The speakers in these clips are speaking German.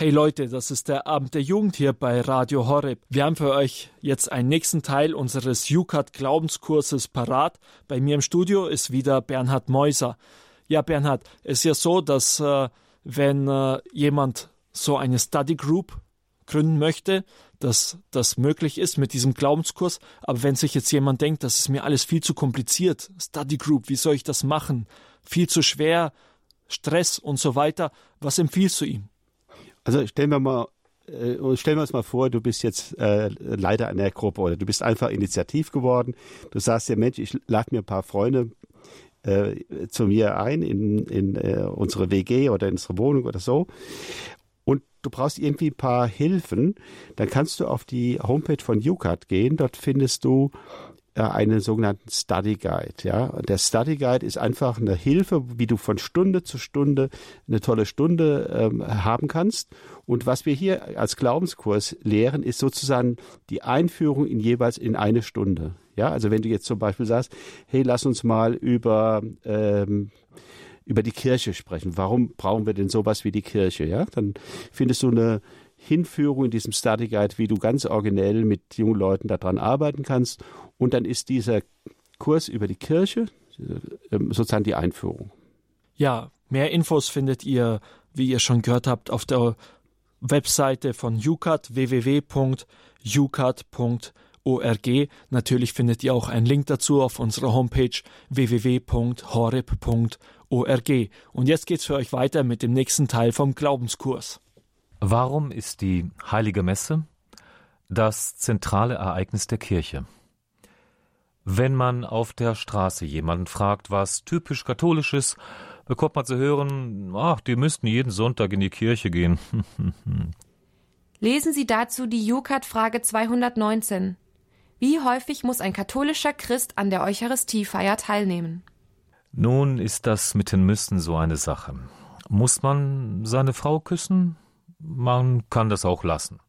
Hey Leute, das ist der Abend der Jugend hier bei Radio Horeb. Wir haben für euch jetzt einen nächsten Teil unseres Jukat Glaubenskurses parat. Bei mir im Studio ist wieder Bernhard Meuser. Ja, Bernhard, es ist ja so, dass äh, wenn äh, jemand so eine Study Group gründen möchte, dass das möglich ist mit diesem Glaubenskurs. Aber wenn sich jetzt jemand denkt, das ist mir alles viel zu kompliziert, Study Group, wie soll ich das machen? Viel zu schwer, Stress und so weiter. Was empfiehlst du ihm? Also stellen wir mal äh, stellen wir uns mal vor, du bist jetzt äh, Leiter einer Gruppe oder du bist einfach initiativ geworden. Du sagst ja, Mensch, ich lade mir ein paar Freunde äh, zu mir ein in, in äh, unsere WG oder in unsere Wohnung oder so. Und du brauchst irgendwie ein paar Hilfen. Dann kannst du auf die Homepage von UCAT gehen. Dort findest du einen sogenannten Study Guide. Ja, der Study Guide ist einfach eine Hilfe, wie du von Stunde zu Stunde eine tolle Stunde ähm, haben kannst. Und was wir hier als Glaubenskurs lehren, ist sozusagen die Einführung in jeweils in eine Stunde. Ja, also wenn du jetzt zum Beispiel sagst, hey, lass uns mal über ähm, über die Kirche sprechen. Warum brauchen wir denn sowas wie die Kirche? Ja, dann findest du eine Hinführung in diesem Study Guide, wie du ganz originell mit jungen Leuten daran arbeiten kannst und dann ist dieser Kurs über die Kirche ähm, sozusagen die Einführung. Ja, mehr Infos findet ihr, wie ihr schon gehört habt, auf der Webseite von UCAT www.ucat.org. Natürlich findet ihr auch einen Link dazu auf unserer Homepage www.horeb.org. Und jetzt geht's für euch weiter mit dem nächsten Teil vom Glaubenskurs. Warum ist die Heilige Messe das zentrale Ereignis der Kirche? Wenn man auf der Straße jemanden fragt, was typisch katholisch ist, bekommt man zu hören, ach, die müssten jeden Sonntag in die Kirche gehen. Lesen Sie dazu die Jukat-Frage 219. Wie häufig muss ein katholischer Christ an der Eucharistiefeier teilnehmen? Nun ist das mit den Müssen so eine Sache. Muss man seine Frau küssen? Man kann das auch lassen.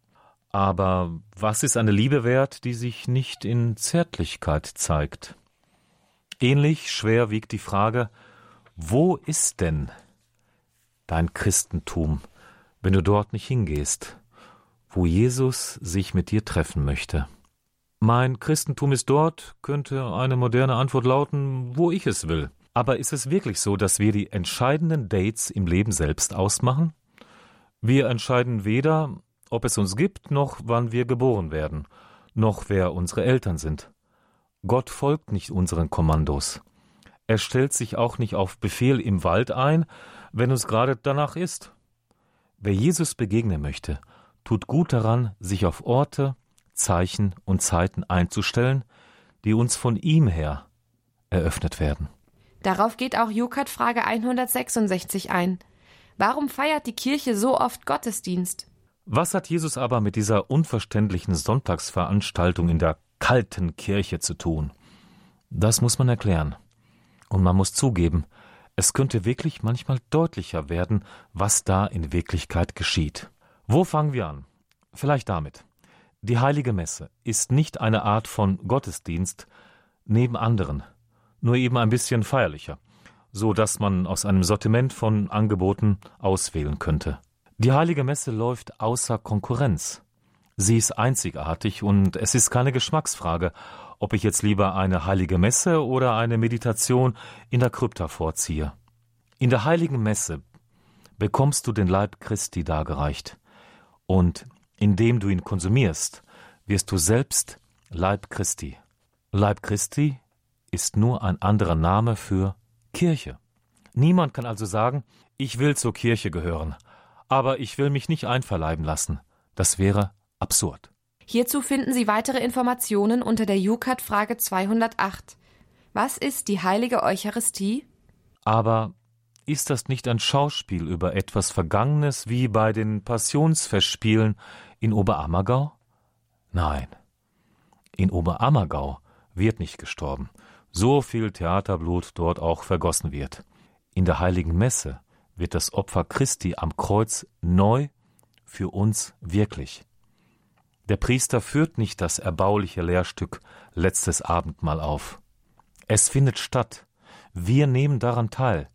Aber was ist eine Liebe wert, die sich nicht in Zärtlichkeit zeigt? Ähnlich schwer wiegt die Frage, wo ist denn dein Christentum, wenn du dort nicht hingehst, wo Jesus sich mit dir treffen möchte? Mein Christentum ist dort, könnte eine moderne Antwort lauten, wo ich es will. Aber ist es wirklich so, dass wir die entscheidenden Dates im Leben selbst ausmachen? Wir entscheiden weder, ob es uns gibt, noch wann wir geboren werden, noch wer unsere Eltern sind. Gott folgt nicht unseren Kommandos. Er stellt sich auch nicht auf Befehl im Wald ein, wenn uns gerade danach ist. Wer Jesus begegnen möchte, tut gut daran, sich auf Orte, Zeichen und Zeiten einzustellen, die uns von ihm her eröffnet werden. Darauf geht auch Jukat Frage 166 ein. Warum feiert die Kirche so oft Gottesdienst? Was hat Jesus aber mit dieser unverständlichen Sonntagsveranstaltung in der kalten Kirche zu tun? Das muss man erklären. Und man muss zugeben, es könnte wirklich manchmal deutlicher werden, was da in Wirklichkeit geschieht. Wo fangen wir an? Vielleicht damit. Die heilige Messe ist nicht eine Art von Gottesdienst neben anderen, nur eben ein bisschen feierlicher, so dass man aus einem Sortiment von Angeboten auswählen könnte. Die heilige Messe läuft außer Konkurrenz. Sie ist einzigartig und es ist keine Geschmacksfrage, ob ich jetzt lieber eine heilige Messe oder eine Meditation in der Krypta vorziehe. In der heiligen Messe bekommst du den Leib Christi dargereicht und indem du ihn konsumierst, wirst du selbst Leib Christi. Leib Christi ist nur ein anderer Name für Kirche. Niemand kann also sagen, ich will zur Kirche gehören, aber ich will mich nicht einverleiben lassen. Das wäre absurd. Hierzu finden Sie weitere Informationen unter der Jukat Frage 208. Was ist die heilige Eucharistie? Aber ist das nicht ein Schauspiel über etwas Vergangenes wie bei den Passionsfestspielen in Oberammergau? Nein. In Oberammergau wird nicht gestorben, so viel Theaterblut dort auch vergossen wird. In der heiligen Messe wird das Opfer Christi am Kreuz neu für uns wirklich. Der Priester führt nicht das erbauliche Lehrstück letztes Abendmahl auf. Es findet statt. Wir nehmen daran teil,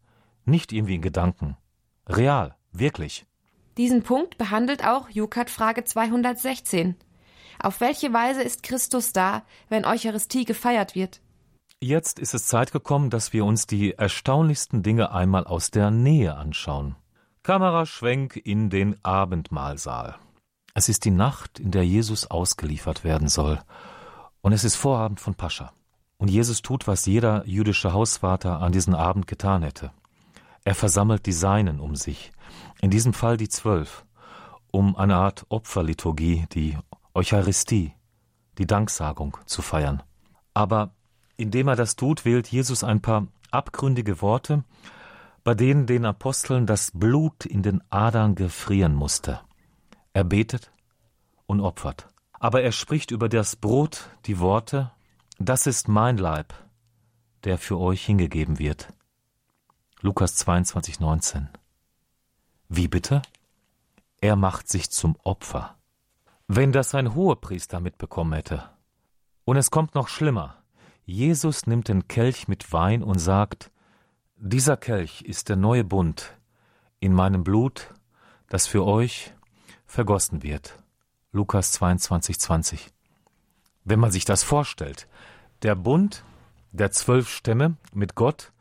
nicht irgendwie in Gedanken. Real, wirklich. Diesen Punkt behandelt auch Jukat Frage 216. Auf welche Weise ist Christus da, wenn Eucharistie gefeiert wird? Jetzt ist es Zeit gekommen, dass wir uns die erstaunlichsten Dinge einmal aus der Nähe anschauen. Kameraschwenk in den Abendmahlsaal. Es ist die Nacht, in der Jesus ausgeliefert werden soll. Und es ist Vorabend von Pascha. Und Jesus tut, was jeder jüdische Hausvater an diesem Abend getan hätte. Er versammelt die Seinen um sich, in diesem Fall die Zwölf, um eine Art Opferliturgie, die Eucharistie, die Danksagung zu feiern. Aber indem er das tut, wählt Jesus ein paar abgründige Worte, bei denen den Aposteln das Blut in den Adern gefrieren musste. Er betet und opfert. Aber er spricht über das Brot die Worte, das ist mein Leib, der für euch hingegeben wird. Lukas 22, 19. Wie bitte? Er macht sich zum Opfer. Wenn das ein Hohepriester mitbekommen hätte. Und es kommt noch schlimmer. Jesus nimmt den Kelch mit Wein und sagt, dieser Kelch ist der neue Bund in meinem Blut, das für euch vergossen wird. Lukas 22, 20. Wenn man sich das vorstellt, der Bund der zwölf Stämme mit Gott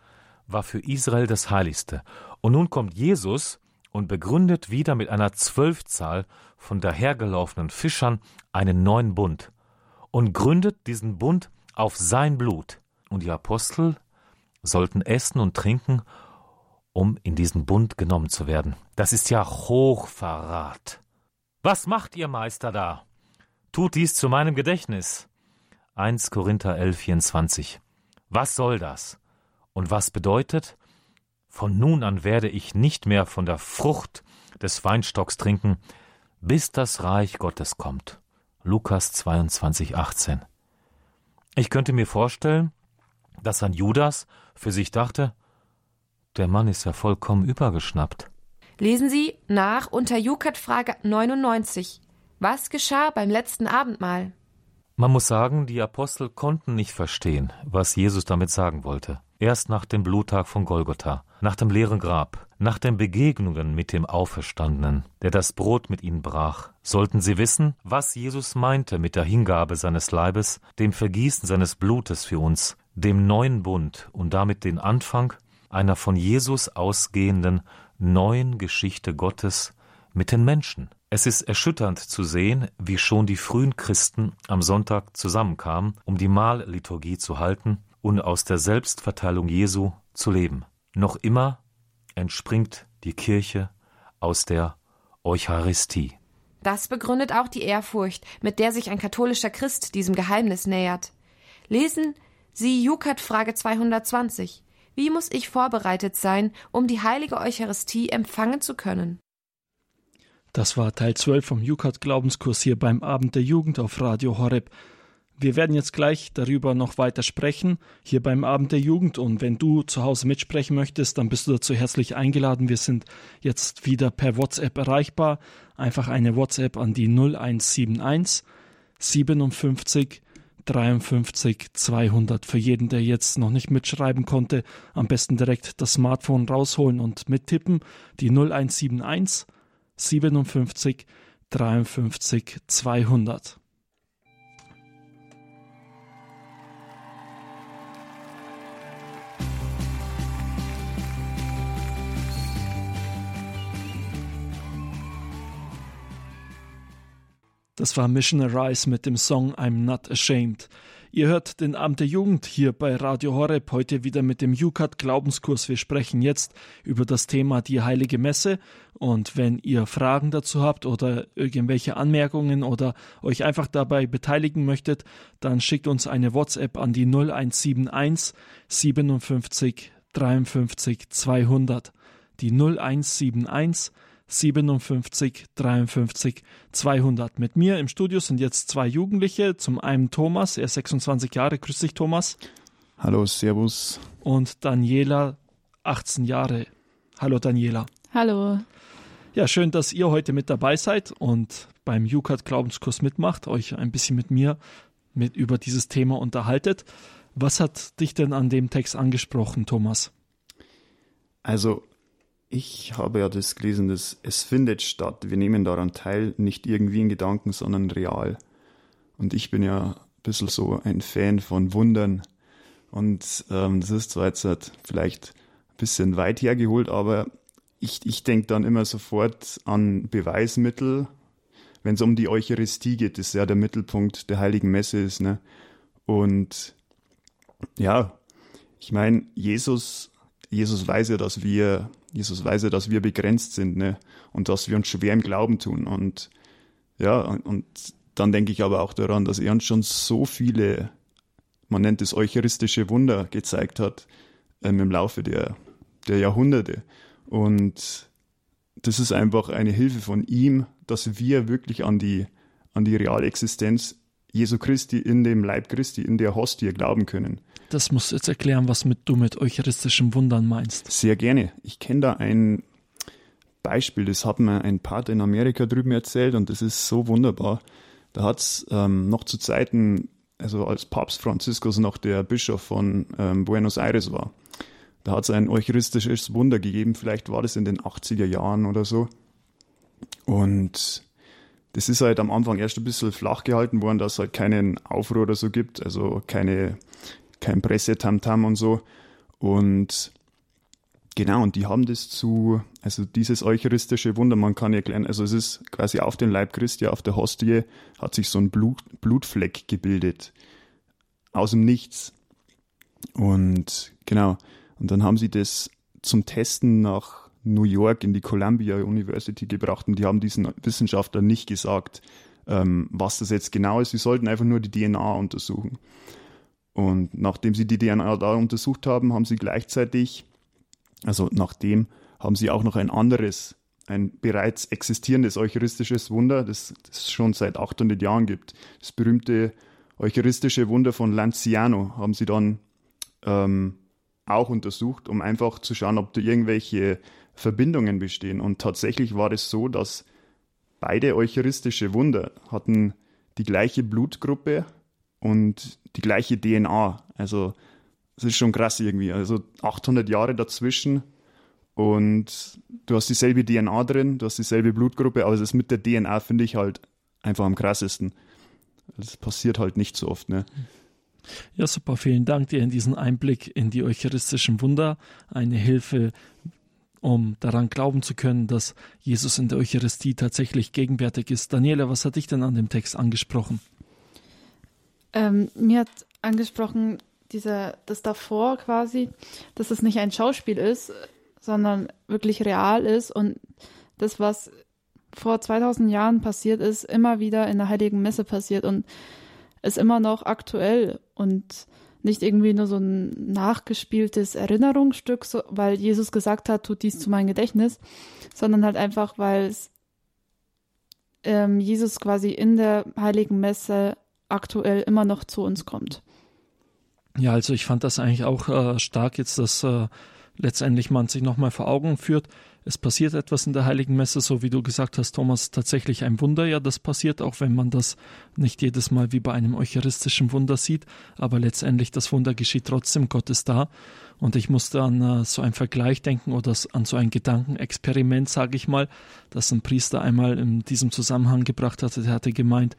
war für Israel das Heiligste. Und nun kommt Jesus und begründet wieder mit einer Zwölfzahl von dahergelaufenen Fischern einen neuen Bund und gründet diesen Bund auf sein Blut. Und die Apostel sollten essen und trinken, um in diesen Bund genommen zu werden. Das ist ja Hochverrat. Was macht ihr Meister da? Tut dies zu meinem Gedächtnis. 1 Korinther 11, 24. Was soll das? Und was bedeutet? Von nun an werde ich nicht mehr von der Frucht des Weinstocks trinken, bis das Reich Gottes kommt. Lukas 22, 18. Ich könnte mir vorstellen, dass ein Judas für sich dachte, der Mann ist ja vollkommen übergeschnappt. Lesen Sie nach unter Jukat Frage 99. Was geschah beim letzten Abendmahl? Man muss sagen, die Apostel konnten nicht verstehen, was Jesus damit sagen wollte. Erst nach dem Bluttag von Golgotha, nach dem leeren Grab, nach den Begegnungen mit dem Auferstandenen, der das Brot mit ihnen brach, sollten sie wissen, was Jesus meinte mit der Hingabe seines Leibes, dem Vergießen seines Blutes für uns, dem neuen Bund und damit den Anfang einer von Jesus ausgehenden neuen Geschichte Gottes mit den Menschen. Es ist erschütternd zu sehen, wie schon die frühen Christen am Sonntag zusammenkamen, um die Mahlliturgie zu halten und aus der Selbstverteilung Jesu zu leben. Noch immer entspringt die Kirche aus der Eucharistie. Das begründet auch die Ehrfurcht, mit der sich ein katholischer Christ diesem Geheimnis nähert. Lesen Sie Jukat Frage 220. Wie muss ich vorbereitet sein, um die heilige Eucharistie empfangen zu können? Das war Teil 12 vom Jukat Glaubenskurs hier beim Abend der Jugend auf Radio Horeb. Wir werden jetzt gleich darüber noch weiter sprechen, hier beim Abend der Jugend. Und wenn du zu Hause mitsprechen möchtest, dann bist du dazu herzlich eingeladen. Wir sind jetzt wieder per WhatsApp erreichbar. Einfach eine WhatsApp an die 0171 57 53 200. Für jeden, der jetzt noch nicht mitschreiben konnte, am besten direkt das Smartphone rausholen und mittippen. Die 0171 57 53 200. Das war Missionaries mit dem Song I'm Not Ashamed. Ihr hört den Abend der Jugend hier bei Radio Horeb heute wieder mit dem UCAT Glaubenskurs. Wir sprechen jetzt über das Thema die Heilige Messe. Und wenn ihr Fragen dazu habt oder irgendwelche Anmerkungen oder euch einfach dabei beteiligen möchtet, dann schickt uns eine WhatsApp an die 0171 57 53 200. Die 0171 57 53 200. Mit mir im Studio sind jetzt zwei Jugendliche. Zum einen Thomas, er ist 26 Jahre. Grüß dich, Thomas. Hallo, Servus. Und Daniela, 18 Jahre. Hallo, Daniela. Hallo. Ja, schön, dass ihr heute mit dabei seid und beim UCAT Glaubenskurs mitmacht, euch ein bisschen mit mir mit über dieses Thema unterhaltet. Was hat dich denn an dem Text angesprochen, Thomas? Also ich habe ja das gelesen, dass es findet statt. Wir nehmen daran teil, nicht irgendwie in Gedanken, sondern real. Und ich bin ja ein bisschen so ein Fan von Wundern. Und ähm, das ist zwar jetzt halt vielleicht ein bisschen weit hergeholt, aber ich, ich denke dann immer sofort an Beweismittel, wenn es um die Eucharistie geht, das ja der Mittelpunkt der Heiligen Messe ist. Ne? Und ja, ich meine, Jesus, Jesus weiß ja, dass wir, Jesus weiß ja, dass wir begrenzt sind, ne? Und dass wir uns schwer im Glauben tun. Und ja, und dann denke ich aber auch daran, dass er uns schon so viele, man nennt es eucharistische Wunder gezeigt hat ähm, im Laufe der, der Jahrhunderte. Und das ist einfach eine Hilfe von ihm, dass wir wirklich an die, an die reale Existenz Jesu Christi in dem Leib Christi, in der Hostie glauben können. Das musst du jetzt erklären, was mit, du mit eucharistischen Wundern meinst. Sehr gerne. Ich kenne da ein Beispiel, das hat mir ein Pater in Amerika drüben erzählt und das ist so wunderbar. Da hat es ähm, noch zu Zeiten, also als Papst Franziskus noch der Bischof von ähm, Buenos Aires war, da hat es ein eucharistisches Wunder gegeben, vielleicht war das in den 80er Jahren oder so. Und das ist halt am Anfang erst ein bisschen flach gehalten worden, dass es halt keinen Aufruhr oder so gibt, also keine, kein Pressetamtam und so. Und genau, und die haben das zu, also dieses eucharistische Wunder, man kann erklären, also es ist quasi auf den Leib Christi, auf der Hostie, hat sich so ein Blut, Blutfleck gebildet. Aus dem Nichts. Und genau, und dann haben sie das zum Testen nach New York in die Columbia University gebracht und die haben diesen Wissenschaftlern nicht gesagt, ähm, was das jetzt genau ist. Sie sollten einfach nur die DNA untersuchen. Und nachdem sie die DNA da untersucht haben, haben sie gleichzeitig, also nachdem, haben sie auch noch ein anderes, ein bereits existierendes eucharistisches Wunder, das, es schon seit 800 Jahren gibt. Das berühmte eucharistische Wunder von Lanciano haben sie dann ähm, auch untersucht, um einfach zu schauen, ob da irgendwelche Verbindungen bestehen. Und tatsächlich war es so, dass beide eucharistische Wunder hatten die gleiche Blutgruppe und die gleiche DNA. Also es ist schon krass irgendwie. Also 800 Jahre dazwischen und du hast dieselbe DNA drin, du hast dieselbe Blutgruppe, aber das mit der DNA finde ich halt einfach am krassesten. Das passiert halt nicht so oft, ne? Ja, super. Vielen Dank dir in diesen Einblick in die eucharistischen Wunder. Eine Hilfe, um daran glauben zu können, dass Jesus in der Eucharistie tatsächlich gegenwärtig ist. Daniela, was hat dich denn an dem Text angesprochen? Ähm, mir hat angesprochen, dieser, das davor quasi, dass es nicht ein Schauspiel ist, sondern wirklich real ist und das, was vor 2000 Jahren passiert ist, immer wieder in der Heiligen Messe passiert und ist immer noch aktuell und nicht irgendwie nur so ein nachgespieltes Erinnerungsstück, so, weil Jesus gesagt hat, tut dies zu meinem Gedächtnis, sondern halt einfach, weil ähm, Jesus quasi in der heiligen Messe aktuell immer noch zu uns kommt. Ja, also ich fand das eigentlich auch äh, stark jetzt, dass äh, letztendlich man sich nochmal vor Augen führt, es passiert etwas in der Heiligen Messe, so wie du gesagt hast, Thomas, tatsächlich ein Wunder. Ja, das passiert, auch wenn man das nicht jedes Mal wie bei einem eucharistischen Wunder sieht. Aber letztendlich das Wunder geschieht trotzdem, Gott ist da. Und ich musste an uh, so einen Vergleich denken oder an so ein Gedankenexperiment, sage ich mal, das ein Priester einmal in diesem Zusammenhang gebracht hatte. Der hatte gemeint,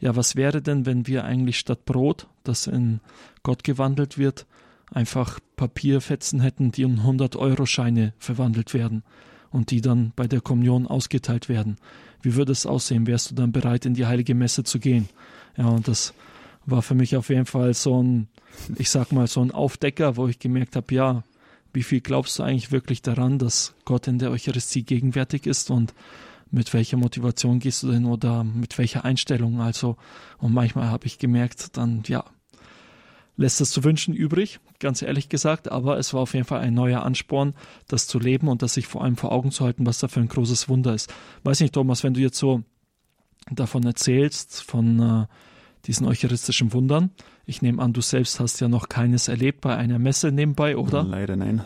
ja, was wäre denn, wenn wir eigentlich statt Brot, das in Gott gewandelt wird, einfach Papierfetzen hätten, die in 100-Euro-Scheine verwandelt werden und die dann bei der Kommunion ausgeteilt werden. Wie würde es aussehen? Wärst du dann bereit, in die heilige Messe zu gehen? Ja, und das war für mich auf jeden Fall so ein, ich sag mal, so ein Aufdecker, wo ich gemerkt habe, ja, wie viel glaubst du eigentlich wirklich daran, dass Gott in der Eucharistie gegenwärtig ist und mit welcher Motivation gehst du denn oder mit welcher Einstellung? Also, und manchmal habe ich gemerkt, dann, ja, lässt es zu wünschen übrig, ganz ehrlich gesagt, aber es war auf jeden Fall ein neuer Ansporn, das zu leben und das sich vor allem vor Augen zu halten, was da für ein großes Wunder ist. Weiß nicht, Thomas, wenn du jetzt so davon erzählst, von äh, diesen eucharistischen Wundern, ich nehme an, du selbst hast ja noch keines erlebt bei einer Messe nebenbei, oder? Leider nein.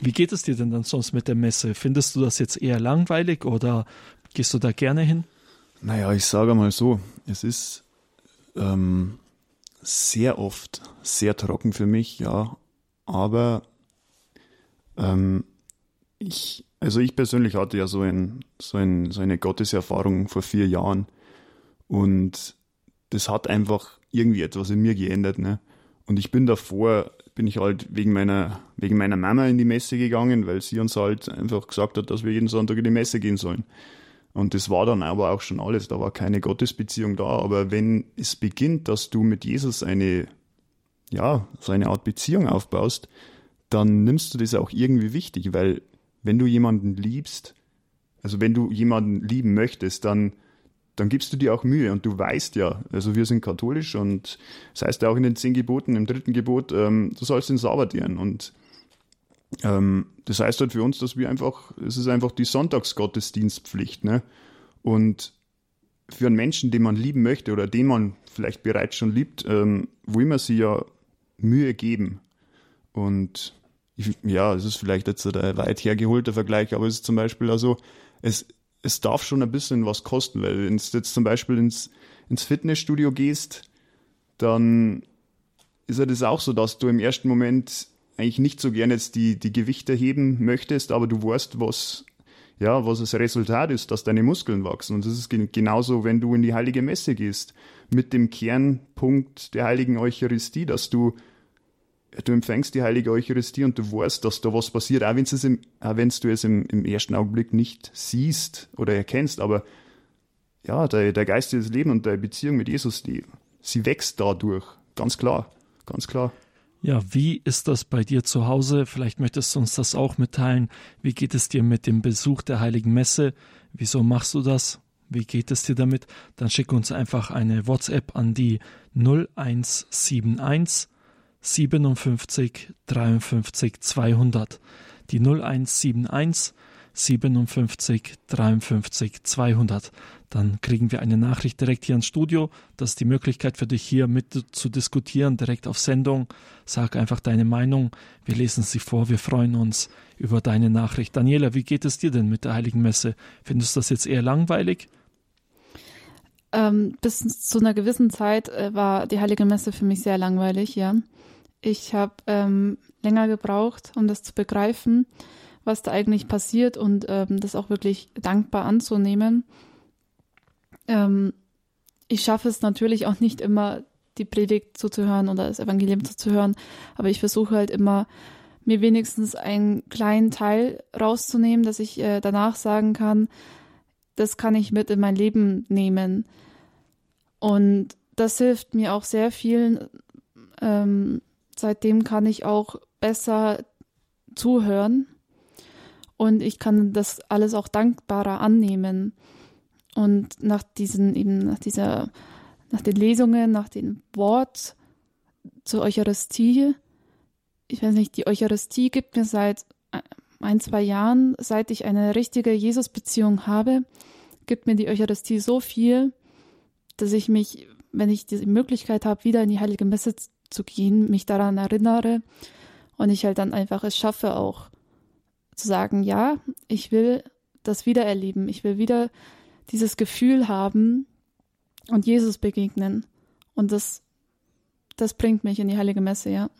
Wie geht es dir denn dann sonst mit der Messe? Findest du das jetzt eher langweilig oder gehst du da gerne hin? Naja, ich sage mal so, es ist ähm, sehr oft sehr trocken für mich, ja. Aber ähm, Ich, also ich persönlich hatte ja so, ein, so, ein, so eine Gotteserfahrung vor vier Jahren und das hat einfach irgendwie etwas in mir geändert. Ne? Und ich bin davor, bin ich halt wegen meiner, wegen meiner Mama in die Messe gegangen, weil sie uns halt einfach gesagt hat, dass wir jeden Sonntag in die Messe gehen sollen. Und das war dann aber auch schon alles. Da war keine Gottesbeziehung da. Aber wenn es beginnt, dass du mit Jesus eine, ja, so eine Art Beziehung aufbaust, dann nimmst du das auch irgendwie wichtig, weil wenn du jemanden liebst, also wenn du jemanden lieben möchtest, dann, dann gibst du dir auch Mühe und du weißt ja, also wir sind katholisch und das heißt ja auch in den zehn Geboten, im dritten Gebot, ähm, du sollst den Sabbat ehren und das heißt halt für uns, dass wir einfach, es ist einfach die Sonntagsgottesdienstpflicht, ne? Und für einen Menschen, den man lieben möchte oder den man vielleicht bereits schon liebt, ähm, will man sich ja Mühe geben. Und ich, ja, es ist vielleicht jetzt ein weit hergeholter Vergleich, aber es ist zum Beispiel also, es, es darf schon ein bisschen was kosten, weil wenn du jetzt zum Beispiel ins, ins Fitnessstudio gehst, dann ist ja das auch so, dass du im ersten Moment eigentlich nicht so gerne jetzt die, die Gewichte heben möchtest, aber du weißt, was, ja, was das Resultat ist, dass deine Muskeln wachsen. Und das ist genauso, wenn du in die heilige Messe gehst, mit dem Kernpunkt der heiligen Eucharistie, dass du, du empfängst die heilige Eucharistie und du weißt, dass da was passiert, auch, es im, auch wenn du es im, im ersten Augenblick nicht siehst oder erkennst, aber ja, der, der geistige Leben und deine Beziehung mit Jesus, die, sie wächst dadurch. Ganz klar, ganz klar. Ja, wie ist das bei dir zu Hause? Vielleicht möchtest du uns das auch mitteilen. Wie geht es dir mit dem Besuch der Heiligen Messe? Wieso machst du das? Wie geht es dir damit? Dann schick uns einfach eine WhatsApp an die 0171 57 53 200. Die 0171 57 53 200 dann kriegen wir eine Nachricht direkt hier ins Studio. Das ist die Möglichkeit für dich hier mit zu diskutieren, direkt auf Sendung. Sag einfach deine Meinung. Wir lesen sie vor. Wir freuen uns über deine Nachricht. Daniela, wie geht es dir denn mit der Heiligen Messe? Findest du das jetzt eher langweilig? Ähm, bis zu einer gewissen Zeit äh, war die Heilige Messe für mich sehr langweilig, ja. Ich habe ähm, länger gebraucht, um das zu begreifen, was da eigentlich passiert und ähm, das auch wirklich dankbar anzunehmen. Ähm, ich schaffe es natürlich auch nicht immer, die Predigt zuzuhören oder das Evangelium zuzuhören, aber ich versuche halt immer, mir wenigstens einen kleinen Teil rauszunehmen, dass ich äh, danach sagen kann, das kann ich mit in mein Leben nehmen. Und das hilft mir auch sehr viel. Ähm, seitdem kann ich auch besser zuhören und ich kann das alles auch dankbarer annehmen. Und nach diesen, eben nach dieser, nach den Lesungen, nach dem Wort zur Eucharistie, ich weiß nicht, die Eucharistie gibt mir seit ein, zwei Jahren, seit ich eine richtige Jesus-Beziehung habe, gibt mir die Eucharistie so viel, dass ich mich, wenn ich die Möglichkeit habe, wieder in die Heilige Messe zu gehen, mich daran erinnere und ich halt dann einfach es schaffe auch zu sagen, ja, ich will das wieder erleben, ich will wieder dieses Gefühl haben und Jesus begegnen. Und das, das bringt mich in die Heilige Messe, ja.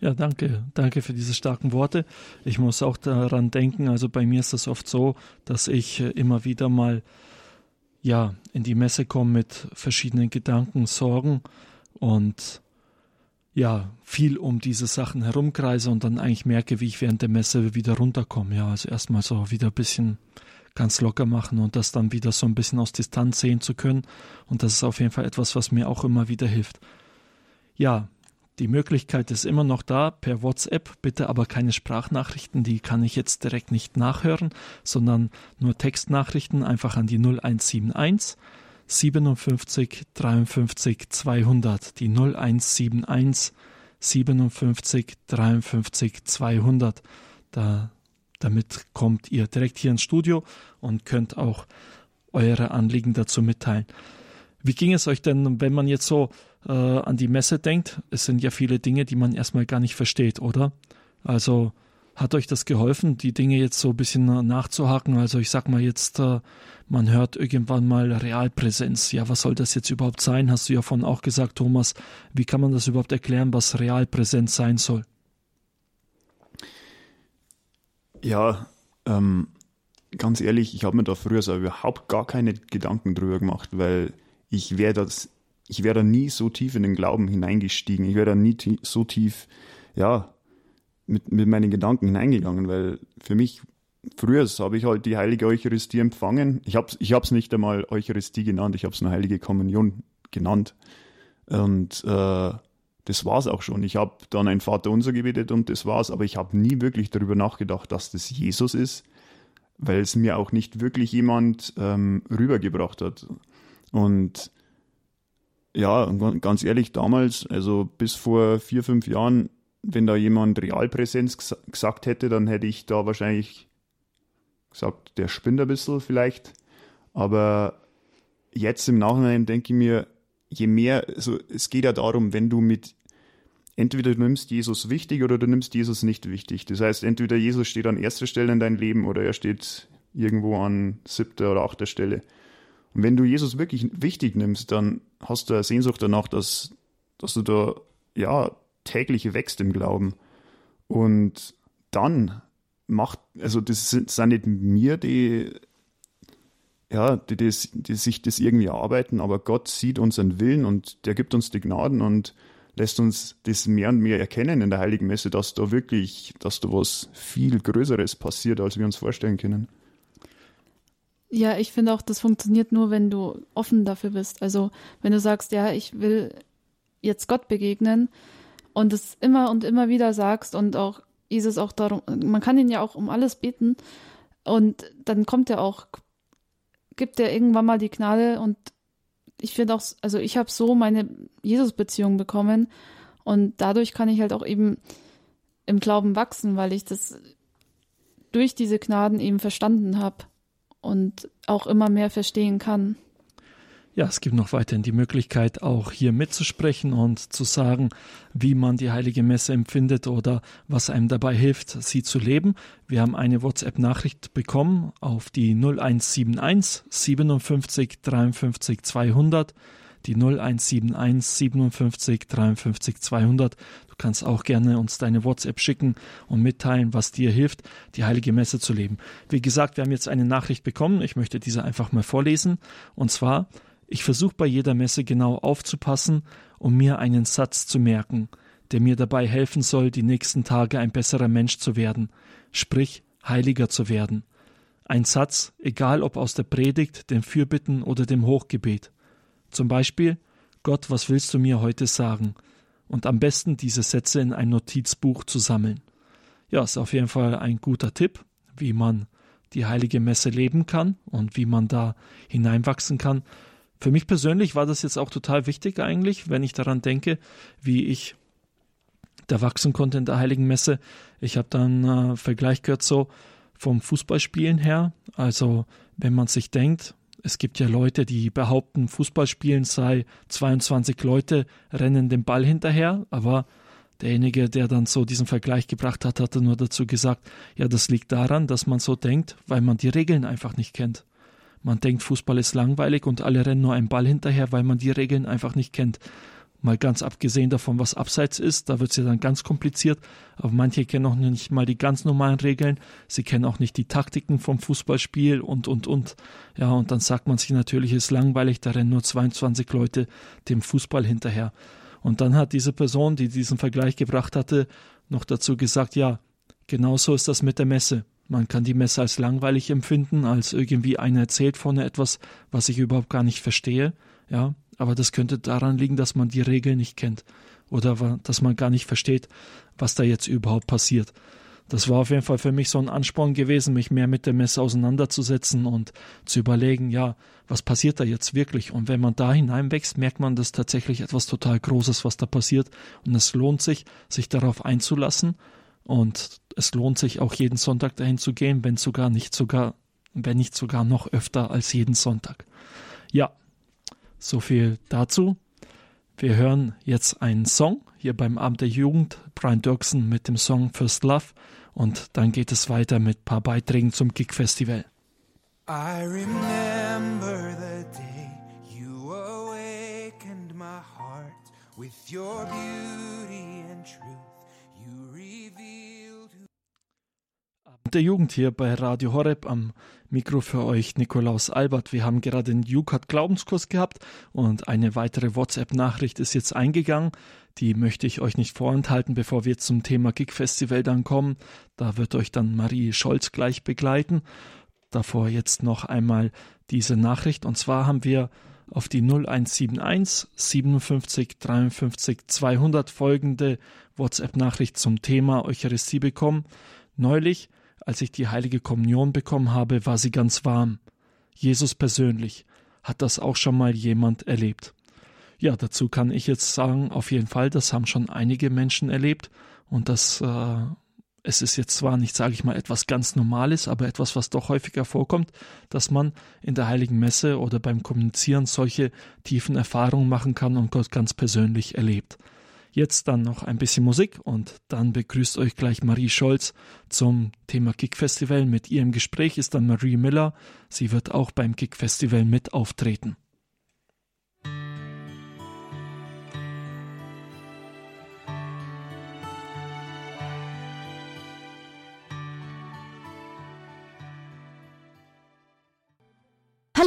Ja, danke. Danke für diese starken Worte. Ich muss auch daran denken, also bei mir ist es oft so, dass ich immer wieder mal ja, in die Messe komme mit verschiedenen Gedanken, Sorgen und ja, viel um diese Sachen herumkreise und dann eigentlich merke, wie ich während der Messe wieder runterkomme. Ja, also erstmal so wieder ein bisschen ganz locker machen und das dann wieder so ein bisschen aus Distanz sehen zu können. Und das ist auf jeden Fall etwas, was mir auch immer wieder hilft. Ja, die Möglichkeit ist immer noch da per WhatsApp, bitte aber keine Sprachnachrichten, die kann ich jetzt direkt nicht nachhören, sondern nur Textnachrichten einfach an die 0171 57 53 200, die 0171 57 53 200. Da damit kommt ihr direkt hier ins Studio und könnt auch eure Anliegen dazu mitteilen. Wie ging es euch denn, wenn man jetzt so äh, an die Messe denkt? Es sind ja viele Dinge, die man erstmal gar nicht versteht, oder? Also hat euch das geholfen, die Dinge jetzt so ein bisschen nachzuhaken? Also ich sag mal jetzt, äh, man hört irgendwann mal Realpräsenz. Ja, was soll das jetzt überhaupt sein? Hast du ja von auch gesagt, Thomas. Wie kann man das überhaupt erklären, was Realpräsenz sein soll? Ja, ähm, ganz ehrlich, ich habe mir da früher so überhaupt gar keine Gedanken drüber gemacht, weil ich wäre das, ich wäre da nie so tief in den Glauben hineingestiegen. Ich wäre da nie so tief, ja, mit, mit meinen Gedanken hineingegangen, weil für mich früher habe ich halt die heilige Eucharistie empfangen. Ich habe es ich nicht einmal Eucharistie genannt, ich habe es nur heilige Kommunion genannt. Und äh, das war's auch schon. Ich habe dann ein Vaterunser gebetet und das war's, aber ich habe nie wirklich darüber nachgedacht, dass das Jesus ist, weil es mir auch nicht wirklich jemand ähm, rübergebracht hat. Und ja, ganz ehrlich, damals, also bis vor vier, fünf Jahren, wenn da jemand Realpräsenz ges gesagt hätte, dann hätte ich da wahrscheinlich gesagt, der spinnt ein bisschen vielleicht. Aber jetzt im Nachhinein denke ich mir, je mehr, also es geht ja darum, wenn du mit, entweder du nimmst Jesus wichtig oder du nimmst Jesus nicht wichtig. Das heißt, entweder Jesus steht an erster Stelle in deinem Leben oder er steht irgendwo an siebter oder achter Stelle. Und wenn du Jesus wirklich wichtig nimmst, dann hast du eine Sehnsucht danach, dass, dass du da, ja, täglich wächst im Glauben. Und dann macht, also das sind, sind nicht mir, die, ja, die, die, die sich das irgendwie erarbeiten, aber Gott sieht unseren Willen und der gibt uns die Gnaden und lässt uns das mehr und mehr erkennen in der Heiligen Messe, dass da wirklich, dass da was viel Größeres passiert, als wir uns vorstellen können. Ja, ich finde auch, das funktioniert nur, wenn du offen dafür bist. Also, wenn du sagst, ja, ich will jetzt Gott begegnen und es immer und immer wieder sagst und auch Jesus auch darum, man kann ihn ja auch um alles beten und dann kommt er auch, gibt er irgendwann mal die Gnade und ich finde auch, also ich habe so meine Jesus-Beziehung bekommen und dadurch kann ich halt auch eben im Glauben wachsen, weil ich das durch diese Gnaden eben verstanden habe und auch immer mehr verstehen kann. Ja, es gibt noch weiterhin die Möglichkeit, auch hier mitzusprechen und zu sagen, wie man die heilige Messe empfindet oder was einem dabei hilft, sie zu leben. Wir haben eine WhatsApp-Nachricht bekommen auf die 0171 57 53 200 die 0171 57 53 200. Du kannst auch gerne uns deine WhatsApp schicken und mitteilen, was dir hilft, die heilige Messe zu leben. Wie gesagt, wir haben jetzt eine Nachricht bekommen. Ich möchte diese einfach mal vorlesen. Und zwar, ich versuche bei jeder Messe genau aufzupassen, um mir einen Satz zu merken, der mir dabei helfen soll, die nächsten Tage ein besserer Mensch zu werden, sprich heiliger zu werden. Ein Satz, egal ob aus der Predigt, dem Fürbitten oder dem Hochgebet. Zum Beispiel Gott, was willst du mir heute sagen? Und am besten diese Sätze in ein Notizbuch zu sammeln. Ja, ist auf jeden Fall ein guter Tipp, wie man die heilige Messe leben kann und wie man da hineinwachsen kann. Für mich persönlich war das jetzt auch total wichtig eigentlich, wenn ich daran denke, wie ich da wachsen konnte in der Heiligen Messe. Ich habe dann äh, Vergleich gehört so vom Fußballspielen her. Also wenn man sich denkt, es gibt ja Leute, die behaupten, Fußballspielen sei 22 Leute rennen dem Ball hinterher, aber derjenige, der dann so diesen Vergleich gebracht hat, hatte nur dazu gesagt, ja, das liegt daran, dass man so denkt, weil man die Regeln einfach nicht kennt. Man denkt, Fußball ist langweilig und alle rennen nur einen Ball hinterher, weil man die Regeln einfach nicht kennt. Mal ganz abgesehen davon, was abseits ist, da wird es ja dann ganz kompliziert. Aber manche kennen auch nicht mal die ganz normalen Regeln. Sie kennen auch nicht die Taktiken vom Fußballspiel und, und, und. Ja, und dann sagt man sich natürlich, es ist langweilig, da rennen nur 22 Leute dem Fußball hinterher. Und dann hat diese Person, die diesen Vergleich gebracht hatte, noch dazu gesagt, ja, genauso ist das mit der Messe. Man kann die Messe als langweilig empfinden, als irgendwie einer erzählt vorne etwas, was ich überhaupt gar nicht verstehe. Ja, aber das könnte daran liegen, dass man die Regeln nicht kennt oder dass man gar nicht versteht, was da jetzt überhaupt passiert. Das war auf jeden Fall für mich so ein Ansporn gewesen, mich mehr mit der Messe auseinanderzusetzen und zu überlegen, ja, was passiert da jetzt wirklich? Und wenn man da hineinwächst, merkt man, das ist tatsächlich etwas total Großes, was da passiert. Und es lohnt sich, sich darauf einzulassen und es lohnt sich auch jeden Sonntag dahin zu gehen, wenn sogar nicht sogar, wenn nicht sogar noch öfter als jeden Sonntag. Ja, so viel dazu. Wir hören jetzt einen Song hier beim Abend der Jugend, Brian Dirksen mit dem Song First Love und dann geht es weiter mit ein paar Beiträgen zum Gig Festival. I remember the day you awakened my heart with your beauty and truth. Der Jugend hier bei Radio Horeb am Mikro für euch Nikolaus Albert. Wir haben gerade den Jukat Glaubenskurs gehabt und eine weitere WhatsApp-Nachricht ist jetzt eingegangen. Die möchte ich euch nicht vorenthalten, bevor wir zum Thema Gig Festival dann kommen. Da wird euch dann Marie Scholz gleich begleiten. Davor jetzt noch einmal diese Nachricht und zwar haben wir auf die 0171 57 53 200 folgende WhatsApp-Nachricht zum Thema Eucharistie bekommen. Neulich, als ich die heilige Kommunion bekommen habe, war sie ganz warm. Jesus persönlich. Hat das auch schon mal jemand erlebt? Ja, dazu kann ich jetzt sagen, auf jeden Fall, das haben schon einige Menschen erlebt und das äh, es ist jetzt zwar nicht, sage ich mal, etwas ganz Normales, aber etwas, was doch häufiger vorkommt, dass man in der heiligen Messe oder beim Kommunizieren solche tiefen Erfahrungen machen kann und Gott ganz persönlich erlebt. Jetzt dann noch ein bisschen Musik und dann begrüßt euch gleich Marie Scholz zum Thema Kick Festival. Mit ihr im Gespräch ist dann Marie Miller. Sie wird auch beim Kick Festival mit auftreten.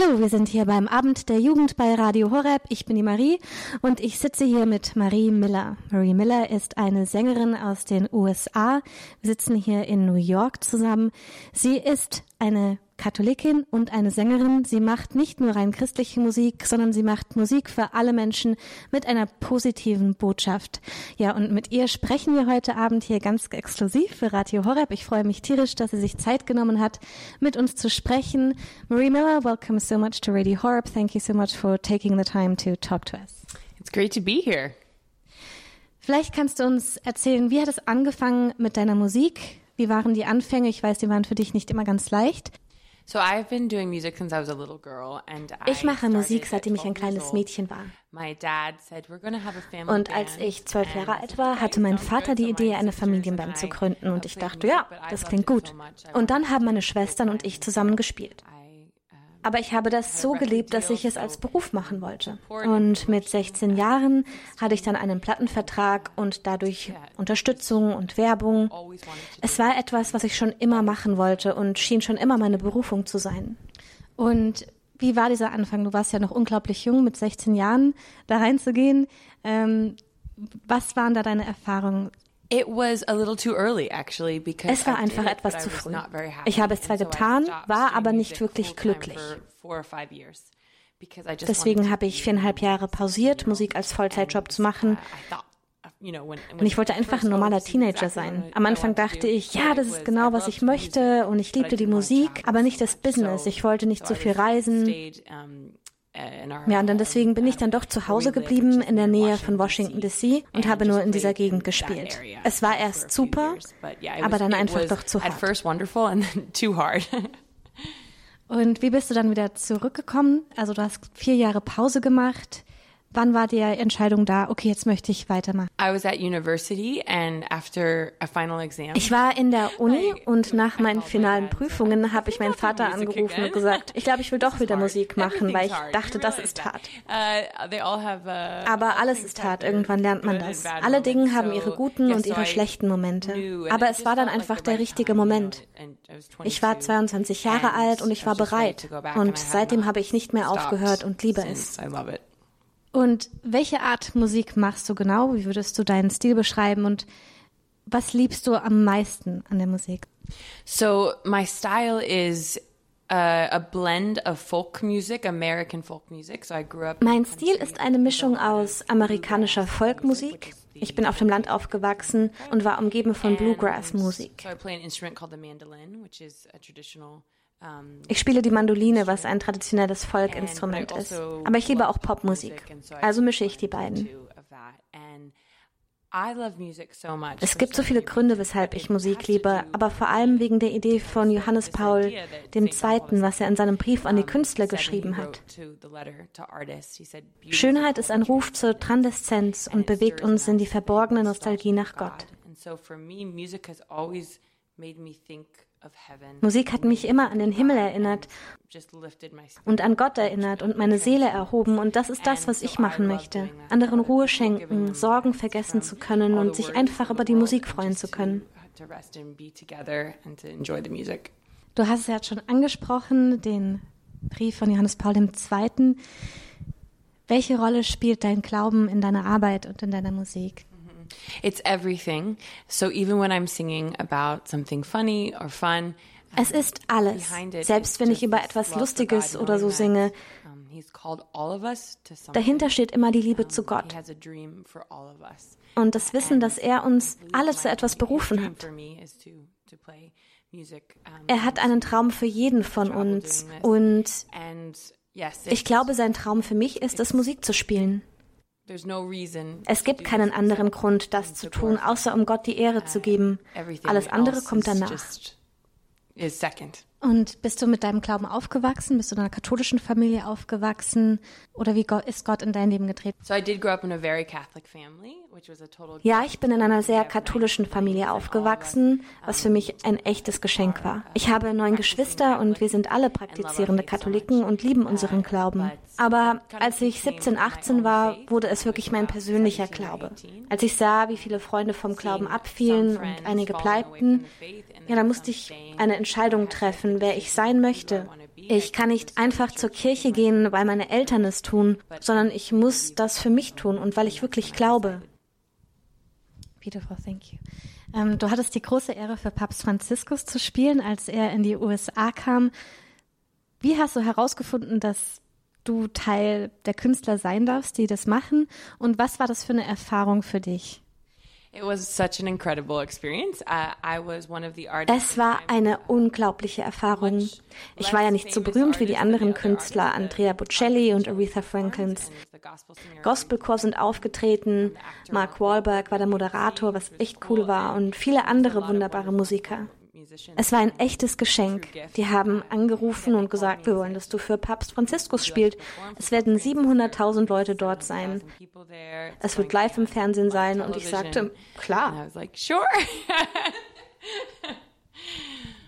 Hallo, wir sind hier beim Abend der Jugend bei Radio Horeb. Ich bin die Marie und ich sitze hier mit Marie Miller. Marie Miller ist eine Sängerin aus den USA. Wir sitzen hier in New York zusammen. Sie ist eine Katholikin und eine Sängerin. Sie macht nicht nur rein christliche Musik, sondern sie macht Musik für alle Menschen mit einer positiven Botschaft. Ja, und mit ihr sprechen wir heute Abend hier ganz exklusiv für Radio Horeb. Ich freue mich tierisch, dass sie sich Zeit genommen hat, mit uns zu sprechen. Marie Miller, welcome so much to Radio Horeb. Thank you so much for taking the time to talk to us. It's great to be here. Vielleicht kannst du uns erzählen, wie hat es angefangen mit deiner Musik? Wie waren die Anfänge? Ich weiß, die waren für dich nicht immer ganz leicht. Ich mache Musik, seitdem ich ein kleines Mädchen war. Und als ich zwölf Jahre alt war, hatte mein Vater die Idee, eine Familienband zu gründen. Und ich dachte, ja, das klingt gut. Und dann haben meine Schwestern und ich zusammen gespielt. Aber ich habe das so gelebt, dass ich es als Beruf machen wollte. Und mit 16 Jahren hatte ich dann einen Plattenvertrag und dadurch Unterstützung und Werbung. Es war etwas, was ich schon immer machen wollte und schien schon immer meine Berufung zu sein. Und wie war dieser Anfang? Du warst ja noch unglaublich jung, mit 16 Jahren da reinzugehen. Ähm, was waren da deine Erfahrungen? Es war einfach etwas zu früh. Ich habe es zwar getan, war aber nicht wirklich glücklich. Deswegen habe ich viereinhalb Jahre pausiert, Musik als Vollzeitjob zu machen. Und ich wollte einfach ein normaler Teenager sein. Am Anfang dachte ich, ja, das ist genau, was ich möchte und ich liebte die Musik, aber nicht das Business. Ich wollte nicht so viel reisen. Ja, und dann deswegen bin ich dann doch zu Hause geblieben in der Nähe von Washington DC und habe nur in dieser Gegend gespielt. Es war erst super, aber dann einfach doch zu hart. Und wie bist du dann wieder zurückgekommen? Also du hast vier Jahre Pause gemacht. Wann war die Entscheidung da, okay, jetzt möchte ich weitermachen? Ich war in der Uni und nach meinen finalen Prüfungen habe ich meinen Vater angerufen und gesagt, ich glaube, ich will doch wieder Musik machen, weil ich dachte, das ist hart. Uh, uh, Aber alles ist hart, irgendwann lernt man das. Alle Dinge haben ihre guten und ihre schlechten Momente. Aber es war dann einfach der richtige Moment. Ich war 22 Jahre alt und ich war bereit. Und seitdem habe ich nicht mehr aufgehört und liebe es. Und welche Art Musik machst du genau? Wie würdest du deinen Stil beschreiben und was liebst du am meisten an der Musik? So my style is Uh, a blend of folk music, American folk music. So I grew up mein Stil ist eine Mischung aus amerikanischer Folkmusik. Ich bin auf dem Land aufgewachsen und war umgeben von Bluegrass-Musik. So I play an instrument called the mandolin, which is a traditional ich spiele die Mandoline, was ein traditionelles Folkinstrument ist. Also Aber ich liebe auch Popmusik. Also mische ich die beiden. Es gibt so viele Gründe, weshalb ich Musik liebe, aber vor allem wegen der Idee von Johannes Paul II., was er in seinem Brief an die Künstler geschrieben hat. Schönheit ist ein Ruf zur Transzendenz und bewegt uns in die verborgene Nostalgie nach Gott. Musik hat mich immer an den Himmel erinnert und an Gott erinnert und meine Seele erhoben. Und das ist das, was ich machen möchte. Anderen Ruhe schenken, Sorgen vergessen zu können und sich einfach über die Musik freuen zu können. Du hast es ja schon angesprochen, den Brief von Johannes Paul II. Welche Rolle spielt dein Glauben in deiner Arbeit und in deiner Musik? It's everything. So even when I'm singing about something funny or fun, Es ist alles. Selbst wenn ich über etwas Lustiges oder so singe, dahinter steht immer die Liebe zu Gott und das Wissen, dass er uns alle zu etwas berufen hat. Er hat einen Traum für jeden von uns und ich glaube, sein Traum für mich ist es, Musik zu spielen. Es gibt keinen anderen Grund, das zu tun, außer um Gott die Ehre zu geben. Alles andere kommt danach. Und bist du mit deinem Glauben aufgewachsen? Bist du in einer katholischen Familie aufgewachsen? Oder wie ist Gott in dein Leben getreten? Ja, ich bin in einer sehr katholischen Familie aufgewachsen, was für mich ein echtes Geschenk war. Ich habe neun Geschwister und wir sind alle praktizierende Katholiken und lieben unseren Glauben. Aber als ich 17, 18 war, wurde es wirklich mein persönlicher Glaube. Als ich sah, wie viele Freunde vom Glauben abfielen und einige bleibten, ja, da musste ich eine Entscheidung treffen, wer ich sein möchte. Ich kann nicht einfach zur Kirche gehen, weil meine Eltern es tun, sondern ich muss das für mich tun und weil ich wirklich glaube. Beautiful, thank you. Ähm, du hattest die große Ehre für Papst Franziskus zu spielen, als er in die USA kam. Wie hast du herausgefunden, dass du Teil der Künstler sein darfst, die das machen? Und was war das für eine Erfahrung für dich? Es war eine unglaubliche Erfahrung. Ich war ja nicht so berühmt wie die anderen Künstler, Andrea Bocelli und Aretha Franklins. Gospelchor sind aufgetreten, Mark Wahlberg war der Moderator, was echt cool war, und viele andere wunderbare Musiker. Es war ein echtes Geschenk. Die haben angerufen und gesagt, wir wollen, dass du für Papst Franziskus spielst. Es werden 700.000 Leute dort sein. Es wird live im Fernsehen sein und ich sagte, klar.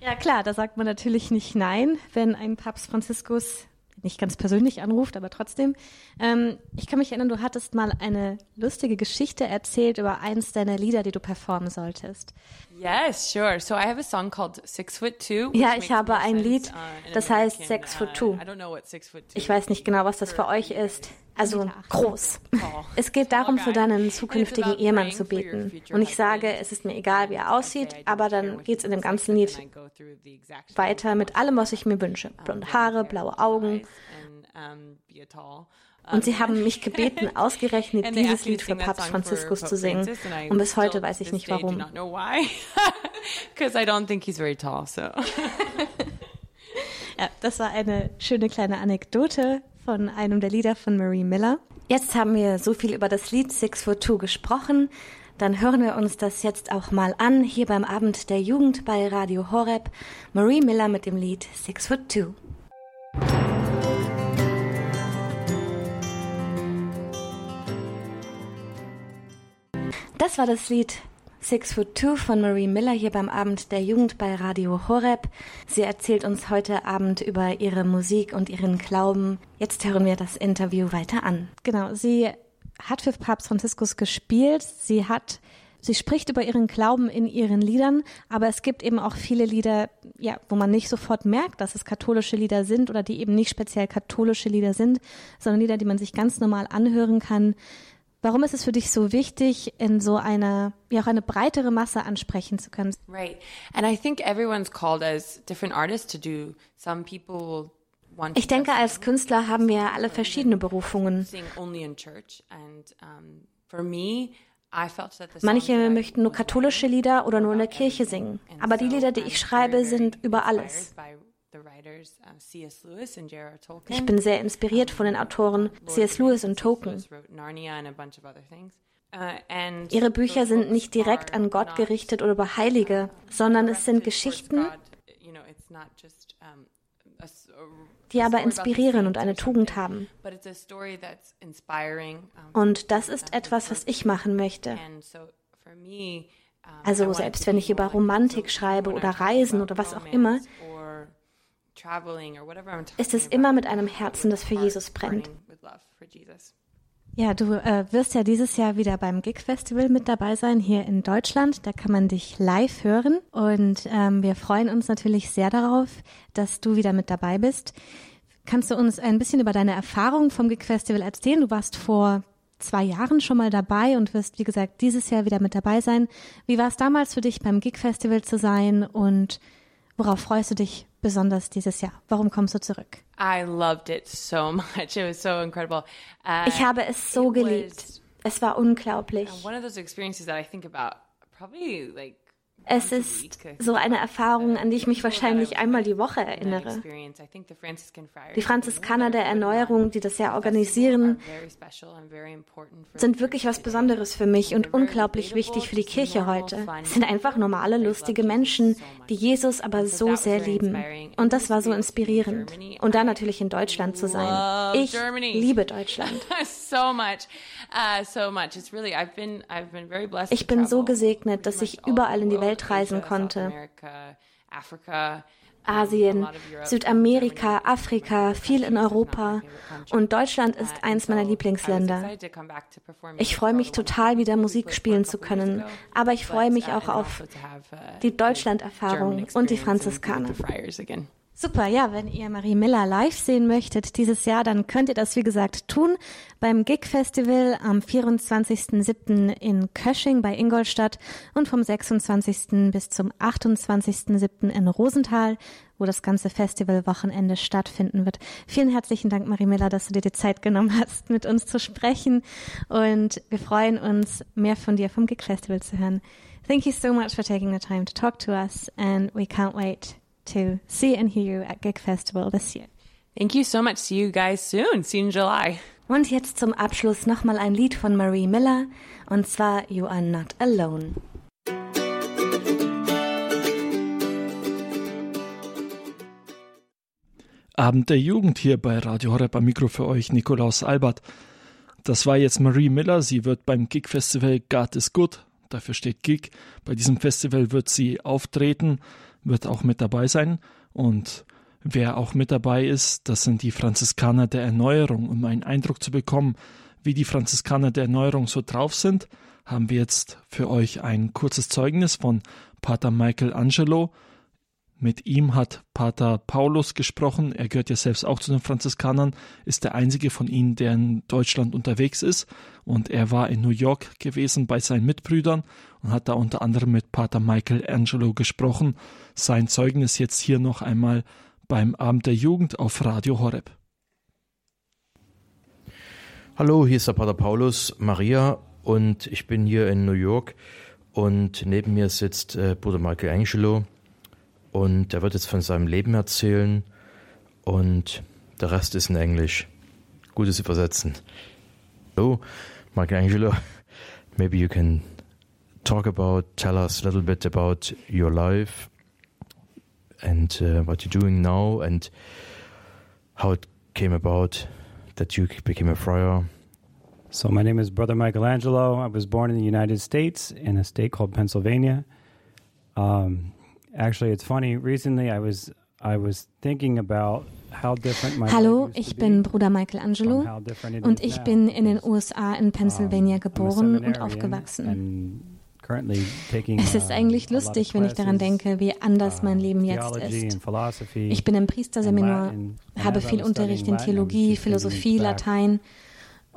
Ja klar, da sagt man natürlich nicht nein, wenn ein Papst Franziskus nicht ganz persönlich anruft, aber trotzdem. Ähm, ich kann mich erinnern, du hattest mal eine lustige Geschichte erzählt über eins deiner Lieder, die du performen solltest. Yes, sure. So I have a song called Six Foot Two. Ja, ich habe ein Lied, uh, das heißt Six Foot Two. Ich weiß nicht genau, was das für euch ist. Also groß. Es geht darum, für deinen zukünftigen Ehemann zu beten. Und ich sage, es ist mir egal, wie er aussieht, aber dann geht es in dem ganzen Lied weiter mit allem, was ich mir wünsche. Blonde Haare, blaue Augen. Und sie haben mich gebeten, ausgerechnet dieses Lied für Papst Franziskus zu singen. Und bis heute weiß ich nicht warum. ja, das war eine schöne kleine Anekdote von einem der Lieder von Marie Miller. Jetzt haben wir so viel über das Lied Six for Two gesprochen. Dann hören wir uns das jetzt auch mal an, hier beim Abend der Jugend bei Radio Horeb. Marie Miller mit dem Lied Six Foot Two. Das war das Lied Six Foot Two von Marie Miller hier beim Abend der Jugend bei Radio Horeb. Sie erzählt uns heute Abend über ihre Musik und ihren Glauben. Jetzt hören wir das Interview weiter an. Genau, sie hat für Papst Franziskus gespielt. Sie hat Sie spricht über ihren Glauben in ihren Liedern, aber es gibt eben auch viele Lieder, ja, wo man nicht sofort merkt, dass es katholische Lieder sind oder die eben nicht speziell katholische Lieder sind, sondern Lieder, die man sich ganz normal anhören kann. Warum ist es für dich so wichtig, in so einer, ja auch eine breitere Masse ansprechen zu können? Right. And I think everyone's called as different artists to do. Some people ich denke, als Künstler haben wir alle verschiedene Berufungen. Manche möchten nur katholische Lieder oder nur in der Kirche singen. Aber die Lieder, die ich schreibe, sind über alles. Uh, ich bin sehr inspiriert von den Autoren C.S. Lewis und Tolkien. Uh, Ihre Bücher sind nicht direkt an Gott gerichtet oder über Heilige, sondern es sind Geschichten, die aber inspirieren und eine Tugend haben. Und das ist etwas, was ich machen möchte. Also selbst wenn ich über Romantik schreibe oder Reisen oder was auch immer, ist es immer mit einem Herzen, das für Jesus brennt. Ja, du äh, wirst ja dieses Jahr wieder beim Gig Festival mit dabei sein hier in Deutschland. Da kann man dich live hören und ähm, wir freuen uns natürlich sehr darauf, dass du wieder mit dabei bist. Kannst du uns ein bisschen über deine Erfahrungen vom Gig Festival erzählen? Du warst vor zwei Jahren schon mal dabei und wirst, wie gesagt, dieses Jahr wieder mit dabei sein. Wie war es damals für dich, beim Gig Festival zu sein und worauf freust du dich besonders dieses Jahr? Warum kommst du zurück? I loved it so much. It was so incredible. Uh, Ich habe es so geliebt. Es war unglaublich. one of those experiences that I think about probably like Es ist so eine Erfahrung, an die ich mich wahrscheinlich einmal die Woche erinnere. Die Franziskaner der Erneuerung, die das ja organisieren, sind wirklich was Besonderes für mich und unglaublich wichtig für die Kirche heute. Es sind einfach normale, lustige Menschen, die Jesus aber so sehr lieben. Und das war so inspirierend. Und dann natürlich in Deutschland zu sein. Ich liebe Deutschland. uh. Ich bin so gesegnet, dass ich überall in die Welt reisen konnte. Asien, Südamerika, Afrika, viel in Europa. Und Deutschland ist eins meiner Lieblingsländer. Ich freue mich total, wieder Musik spielen zu können. Aber ich freue mich auch auf die Deutschland-Erfahrung und die Franziskaner. Super, ja, wenn ihr Marie Miller live sehen möchtet dieses Jahr, dann könnt ihr das, wie gesagt, tun beim Gig Festival am 24.07. in Kösching bei Ingolstadt und vom 26. bis zum 28.07. in Rosenthal, wo das ganze Festivalwochenende stattfinden wird. Vielen herzlichen Dank, Marie Miller, dass du dir die Zeit genommen hast, mit uns zu sprechen und wir freuen uns, mehr von dir vom Gig Festival zu hören. Thank you so much for taking the time to talk to us and we can't wait to see and hear you at Gig Festival this year. Thank you so much. See you guys soon. See you in July. Und jetzt zum Abschluss nochmal ein Lied von Marie Miller und zwar You Are Not Alone. Abend der Jugend hier bei Radio Horeb am Mikro für euch, Nikolaus Albert. Das war jetzt Marie Miller. Sie wird beim Gig Festival God is Good, dafür steht Gig. Bei diesem Festival wird sie auftreten, wird auch mit dabei sein. Und wer auch mit dabei ist, das sind die Franziskaner der Erneuerung. Um einen Eindruck zu bekommen, wie die Franziskaner der Erneuerung so drauf sind, haben wir jetzt für euch ein kurzes Zeugnis von Pater Michael Angelo. Mit ihm hat Pater Paulus gesprochen. Er gehört ja selbst auch zu den Franziskanern, ist der einzige von ihnen, der in Deutschland unterwegs ist. Und er war in New York gewesen bei seinen Mitbrüdern und hat da unter anderem mit Pater Michael Angelo gesprochen. Sein Zeugnis jetzt hier noch einmal beim Abend der Jugend auf Radio Horeb. Hallo, hier ist der Pater Paulus Maria und ich bin hier in New York und neben mir sitzt äh, Bruder Michael Angelo und er wird jetzt von seinem Leben erzählen und der Rest ist in Englisch. Gutes Übersetzen. Hello, Michael Angelo. Maybe you can talk about, tell us a little bit about your life and uh, what you're doing now and how it came about that you became a friar. So, my name is Brother Michelangelo. I was born in the United States in a state called Pennsylvania. Um, actually, it's funny. Recently, I was I was thinking about how different my Hallo, ich bin Bruder Michael Angelo from how different it und ich bin in den USA in Pennsylvania geboren und aufgewachsen. and currently taking, Es ist uh, eigentlich lustig, wenn ich daran denke, wie anders mein uh, Leben jetzt ist. Ich bin im Priesterseminar, habe viel Unterricht in Theologie, Philosophie, Latein.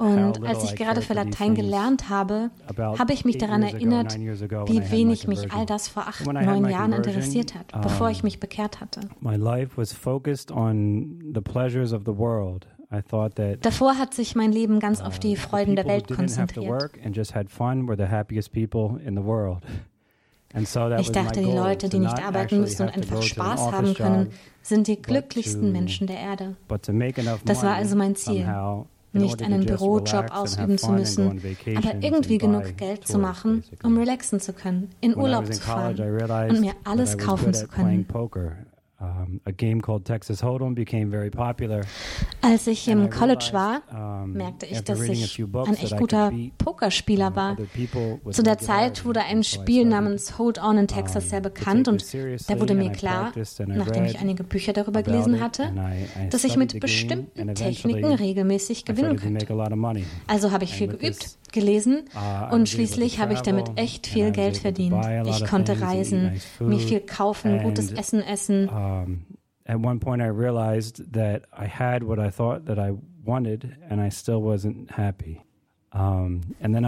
Und als ich gerade für Latein gelernt habe, habe ich mich daran erinnert, wie wenig mich all das vor acht, neun Jahren interessiert hat, bevor ich mich bekehrt hatte. My life was focused on the pleasures of the world. I thought that Davor hat sich mein Leben ganz auf die uh, Freuden der Welt konzentriert. work and just had fun were the happiest people in the world. And so that Ich dachte, die Leute, die nicht arbeiten müssen und einfach Spaß haben können, sind die glücklichsten Menschen der Erde. Das war also mein Ziel. Nicht einen Bürojob ausüben zu müssen, aber irgendwie genug Geld zu machen, um relaxen zu können, in Urlaub zu fahren und mir alles kaufen zu können. Um, a game called Texas Hold'em became very popular. Als ich im College war, merkte ich, dass ich ein echt guter Pokerspieler war. Zu der Zeit wurde ein Spiel namens Hold On in Texas sehr bekannt und da wurde mir klar, nachdem ich einige Bücher darüber gelesen hatte, dass ich mit bestimmten Techniken regelmäßig gewinnen könnte. Also habe ich viel geübt, gelesen und schließlich habe ich damit echt viel Geld verdient. Ich konnte reisen, mir viel kaufen, gutes Essen essen at one point I realized that I had what I thought that I wanted and I still wasn't happy.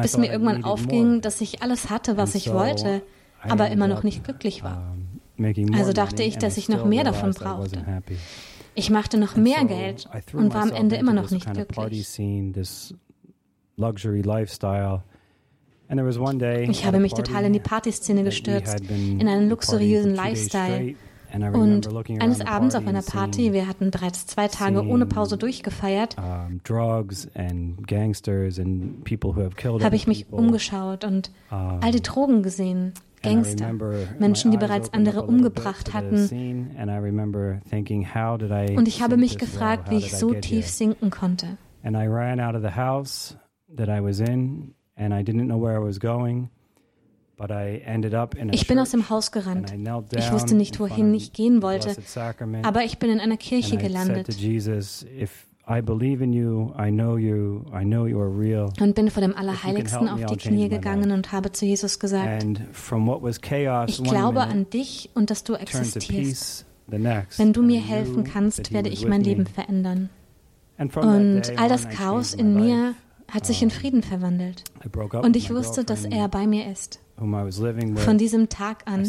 Bis mir irgendwann aufging, dass ich alles hatte, was ich wollte, aber immer noch nicht glücklich war. Also dachte ich, dass ich noch mehr davon brauchte. Ich machte noch mehr Geld und war am Ende immer noch nicht glücklich. Ich habe mich total in die Partyszene gestürzt, in einen luxuriösen Lifestyle. Und eines Abends auf einer Party, wir hatten bereits zwei Tage ohne Pause durchgefeiert, habe ich mich umgeschaut und all die Drogen gesehen. Gangster, Menschen, die bereits andere umgebracht hatten. Und ich habe mich gefragt, wie ich so tief sinken konnte. And I ran out of the house that I was in, and I didn't know where I was going. Ich bin aus dem Haus gerannt. Ich wusste nicht, wohin ich gehen wollte, aber ich bin in einer Kirche gelandet. Und bin vor dem Allerheiligsten auf die Knie gegangen und habe zu Jesus gesagt, ich glaube an dich und dass du existierst. Wenn du mir helfen kannst, werde ich mein Leben verändern. Und all das Chaos in mir hat sich in Frieden verwandelt. Und ich wusste, dass er bei mir ist. Von diesem Tag an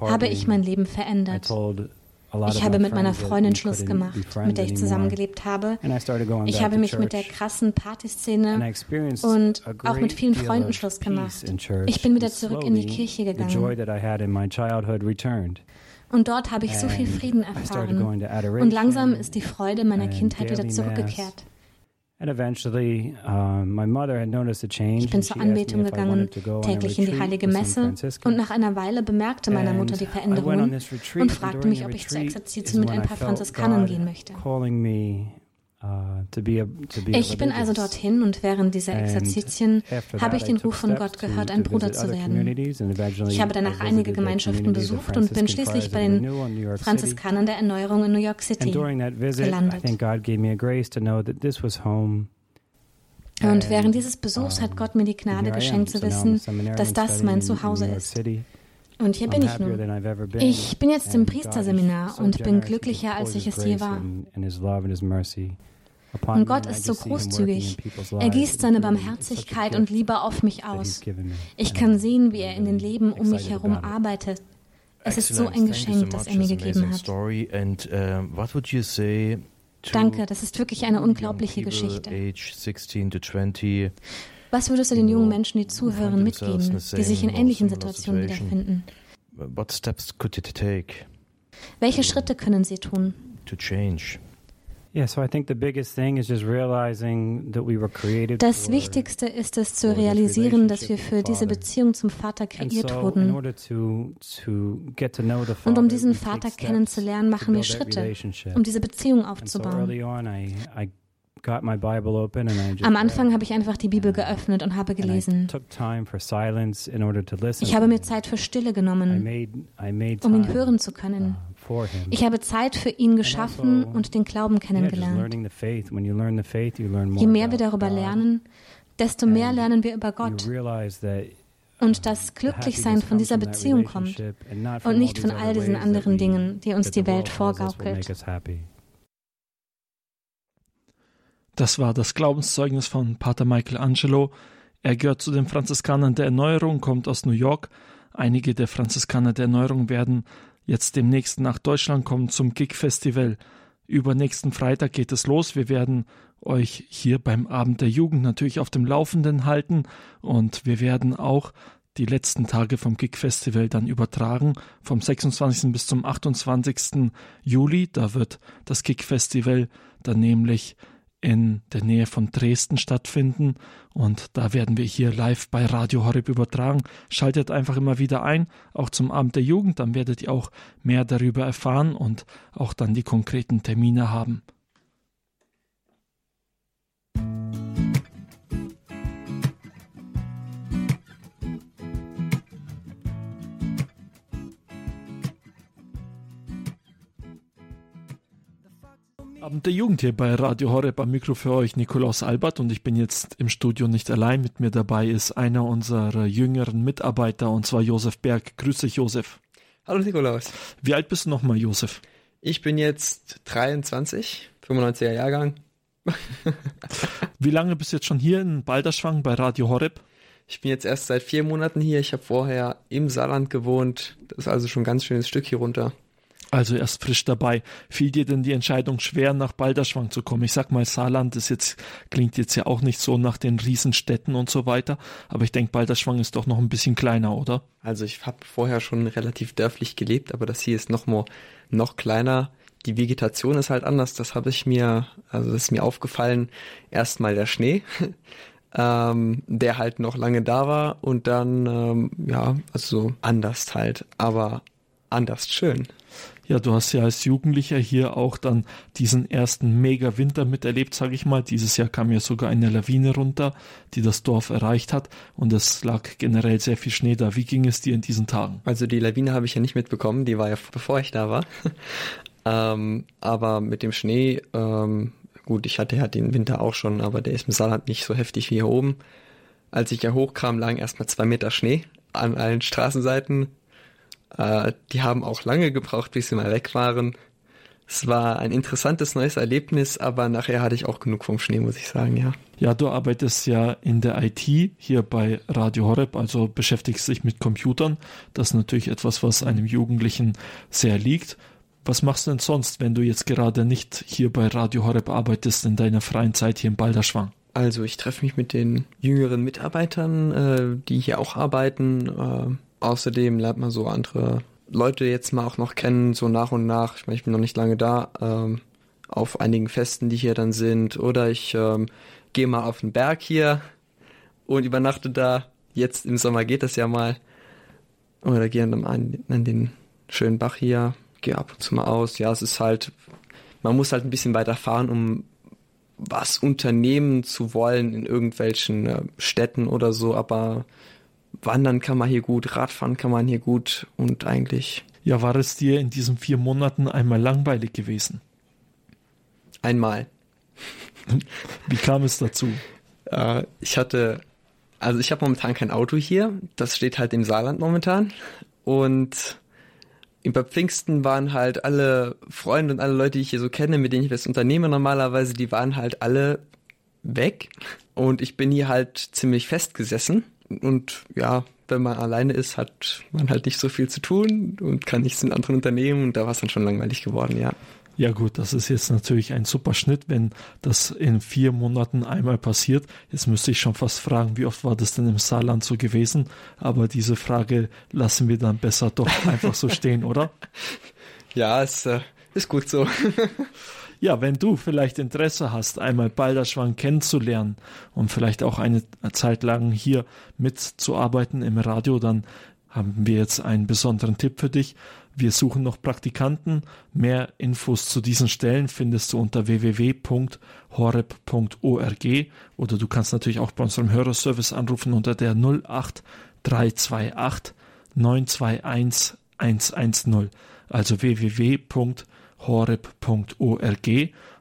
habe ich mein Leben verändert. Ich habe mit meiner Freundin Schluss gemacht, mit der ich zusammengelebt habe. Ich habe mich mit der krassen Partyszene und auch mit vielen Freunden Schluss gemacht. Ich bin wieder zurück in die Kirche gegangen. Und dort habe ich so viel Frieden erfahren. Und langsam ist die Freude meiner Kindheit wieder zurückgekehrt. Ich bin zur Anbetung gegangen, täglich in die heilige Messe und nach einer Weile bemerkte meine Mutter die Veränderungen und fragte mich, ob ich zur Exerzitien mit ein paar Franziskanern gehen möchte. Uh, ich bin also dorthin und während dieser Exerzitien habe ich den Ruf von Gott gehört, ein Bruder zu werden. Ich habe danach einige Gemeinschaften besucht und bin schließlich bei den Franziskanern der Erneuerung in New York City gelandet. Und während dieses Besuchs hat Gott mir die Gnade geschenkt zu wissen, dass das mein Zuhause ist. Und hier bin ich nun. Ich bin jetzt im Priesterseminar und bin glücklicher, als ich es je war. Und Gott ist so großzügig. Er gießt seine Barmherzigkeit und Liebe auf mich aus. Ich kann sehen, wie er in den Leben um mich herum arbeitet. Es ist so ein Geschenk, das er mir gegeben hat. Uh, Danke, das ist wirklich eine unglaubliche Geschichte. Was würdest du den jungen Menschen, die zuhören, mitgeben, die sich in ähnlichen Situationen wiederfinden? Welche Schritte können sie tun? Das Wichtigste ist es zu realisieren, dass wir für diese Beziehung zum Vater kreiert wurden. Und um diesen Vater kennenzulernen, machen wir Schritte, um diese Beziehung aufzubauen. Am Anfang habe ich einfach die Bibel geöffnet und habe gelesen. Ich habe mir Zeit für Stille genommen, um ihn hören zu können. Uh, ich habe Zeit für ihn geschaffen also, und den Glauben kennengelernt. Je mehr wir darüber lernen, desto mehr lernen wir über Gott und dass Glücklichsein von dieser Beziehung kommt und nicht von all diesen anderen Dingen, die uns die Welt vorgaukelt. Das war das Glaubenszeugnis von Pater Michael Angelo. Er gehört zu den Franziskanern der Erneuerung, kommt aus New York. Einige der Franziskaner der Erneuerung werden jetzt demnächst nach Deutschland kommen zum Gig-Festival. Übernächsten Freitag geht es los. Wir werden euch hier beim Abend der Jugend natürlich auf dem Laufenden halten und wir werden auch die letzten Tage vom Gig Festival dann übertragen, vom 26. bis zum 28. Juli. Da wird das Gig Festival dann nämlich in der Nähe von Dresden stattfinden und da werden wir hier live bei Radio Horeb übertragen. Schaltet einfach immer wieder ein, auch zum Abend der Jugend, dann werdet ihr auch mehr darüber erfahren und auch dann die konkreten Termine haben. Abend der Jugend hier bei Radio Horeb am Mikro für euch Nikolaus Albert und ich bin jetzt im Studio nicht allein. Mit mir dabei ist einer unserer jüngeren Mitarbeiter und zwar Josef Berg. Grüß dich, Josef. Hallo Nikolaus. Wie alt bist du nochmal, Josef? Ich bin jetzt 23, 95er Jahrgang. Wie lange bist du jetzt schon hier in Balderschwang bei Radio Horeb? Ich bin jetzt erst seit vier Monaten hier. Ich habe vorher im Saarland gewohnt. Das ist also schon ein ganz schönes Stück hier runter. Also erst frisch dabei. Fiel dir denn die Entscheidung schwer, nach Balderschwang zu kommen? Ich sag mal, Saarland ist jetzt, klingt jetzt ja auch nicht so nach den Riesenstädten und so weiter, aber ich denke, Balderschwang ist doch noch ein bisschen kleiner, oder? Also ich habe vorher schon relativ dörflich gelebt, aber das hier ist noch mal noch kleiner. Die Vegetation ist halt anders. Das habe ich mir, also das ist mir aufgefallen. Erstmal der Schnee. ähm, der halt noch lange da war und dann, ähm, ja, also anders halt, aber anders schön. Ja, du hast ja als Jugendlicher hier auch dann diesen ersten Mega-Winter miterlebt, sage ich mal. Dieses Jahr kam ja sogar eine Lawine runter, die das Dorf erreicht hat und es lag generell sehr viel Schnee da. Wie ging es dir in diesen Tagen? Also die Lawine habe ich ja nicht mitbekommen, die war ja bevor ich da war. ähm, aber mit dem Schnee, ähm, gut, ich hatte ja den Winter auch schon, aber der ist im Saarland nicht so heftig wie hier oben. Als ich ja hochkam, lagen erstmal zwei Meter Schnee an allen Straßenseiten äh, die haben auch lange gebraucht, bis sie mal weg waren. Es war ein interessantes neues Erlebnis, aber nachher hatte ich auch genug vom Schnee, muss ich sagen, ja. Ja, du arbeitest ja in der IT hier bei Radio Horeb, also beschäftigst dich mit Computern. Das ist natürlich etwas, was einem Jugendlichen sehr liegt. Was machst du denn sonst, wenn du jetzt gerade nicht hier bei Radio Horeb arbeitest, in deiner freien Zeit hier in Balderschwang? Also ich treffe mich mit den jüngeren Mitarbeitern, äh, die hier auch arbeiten. Außerdem lernt man so andere Leute jetzt mal auch noch kennen, so nach und nach. Ich meine, ich bin noch nicht lange da, ähm, auf einigen Festen, die hier dann sind. Oder ich ähm, gehe mal auf den Berg hier und übernachte da. Jetzt im Sommer geht das ja mal. Oder gehe dann an, an den schönen Bach hier, gehe ab und zu mal aus. Ja, es ist halt, man muss halt ein bisschen weiter fahren, um was unternehmen zu wollen in irgendwelchen äh, Städten oder so, aber Wandern kann man hier gut, Radfahren kann man hier gut und eigentlich. Ja, war es dir in diesen vier Monaten einmal langweilig gewesen? Einmal. Wie kam es dazu? Äh, ich hatte, also ich habe momentan kein Auto hier. Das steht halt im Saarland momentan. Und bei Pfingsten waren halt alle Freunde und alle Leute, die ich hier so kenne, mit denen ich das unternehme normalerweise, die waren halt alle weg. Und ich bin hier halt ziemlich festgesessen. Und ja, wenn man alleine ist, hat man halt nicht so viel zu tun und kann nichts in anderen Unternehmen und da war es dann schon langweilig geworden, ja. Ja gut, das ist jetzt natürlich ein super Schnitt, wenn das in vier Monaten einmal passiert. Jetzt müsste ich schon fast fragen, wie oft war das denn im Saarland so gewesen? Aber diese Frage lassen wir dann besser doch einfach so stehen, oder? Ja, es äh, ist gut so. ja, wenn du vielleicht Interesse hast, einmal Balderschwang kennenzulernen und vielleicht auch eine Zeit lang hier mitzuarbeiten im Radio, dann haben wir jetzt einen besonderen Tipp für dich. Wir suchen noch Praktikanten. Mehr Infos zu diesen Stellen findest du unter www.horeb.org oder du kannst natürlich auch bei unserem Hörerservice anrufen unter der 08328 921 110. Also www.horeb.org horeb.org,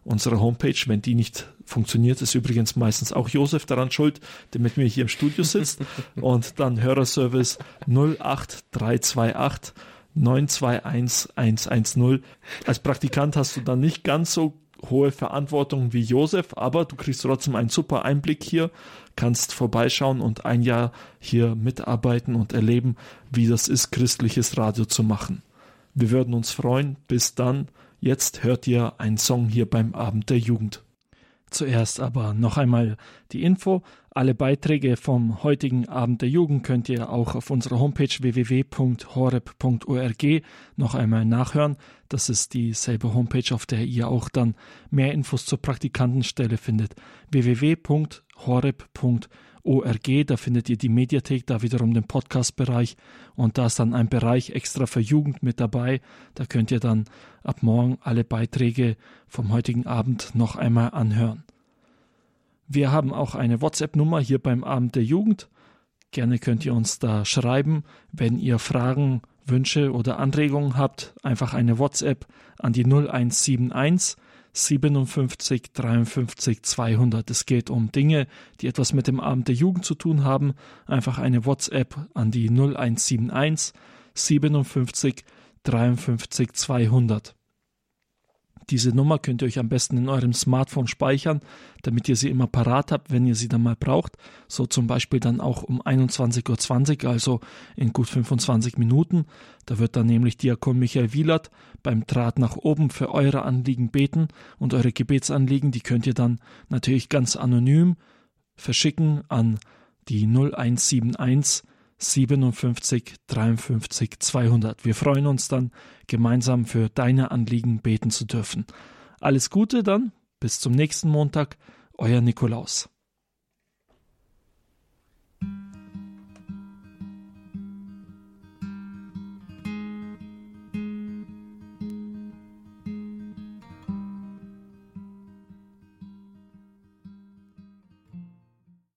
unsere Homepage. Wenn die nicht funktioniert, ist übrigens meistens auch Josef daran schuld, der mit mir hier im Studio sitzt. Und dann Hörerservice 08328 921 110. Als Praktikant hast du dann nicht ganz so hohe Verantwortung wie Josef, aber du kriegst trotzdem einen super Einblick hier, kannst vorbeischauen und ein Jahr hier mitarbeiten und erleben, wie das ist, christliches Radio zu machen. Wir würden uns freuen. Bis dann. Jetzt hört ihr einen Song hier beim Abend der Jugend. Zuerst aber noch einmal die Info. Alle Beiträge vom heutigen Abend der Jugend könnt ihr auch auf unserer Homepage www.horeb.org noch einmal nachhören. Das ist dieselbe Homepage, auf der ihr auch dann mehr Infos zur Praktikantenstelle findet. www.horeb.org ORG, da findet ihr die Mediathek, da wiederum den Podcast-Bereich und da ist dann ein Bereich extra für Jugend mit dabei. Da könnt ihr dann ab morgen alle Beiträge vom heutigen Abend noch einmal anhören. Wir haben auch eine WhatsApp-Nummer hier beim Abend der Jugend. Gerne könnt ihr uns da schreiben, wenn ihr Fragen, Wünsche oder Anregungen habt. Einfach eine WhatsApp an die 0171 57 53 200. Es geht um Dinge, die etwas mit dem Abend der Jugend zu tun haben. Einfach eine WhatsApp an die 0171 57 53 200. Diese Nummer könnt ihr euch am besten in eurem Smartphone speichern, damit ihr sie immer parat habt, wenn ihr sie dann mal braucht. So zum Beispiel dann auch um 21.20 Uhr, also in gut 25 Minuten. Da wird dann nämlich Diakon Michael Wielert beim Draht nach oben für eure Anliegen beten und eure Gebetsanliegen, die könnt ihr dann natürlich ganz anonym verschicken an die 0171 57 53 200. Wir freuen uns dann, gemeinsam für deine Anliegen beten zu dürfen. Alles Gute dann, bis zum nächsten Montag, euer Nikolaus.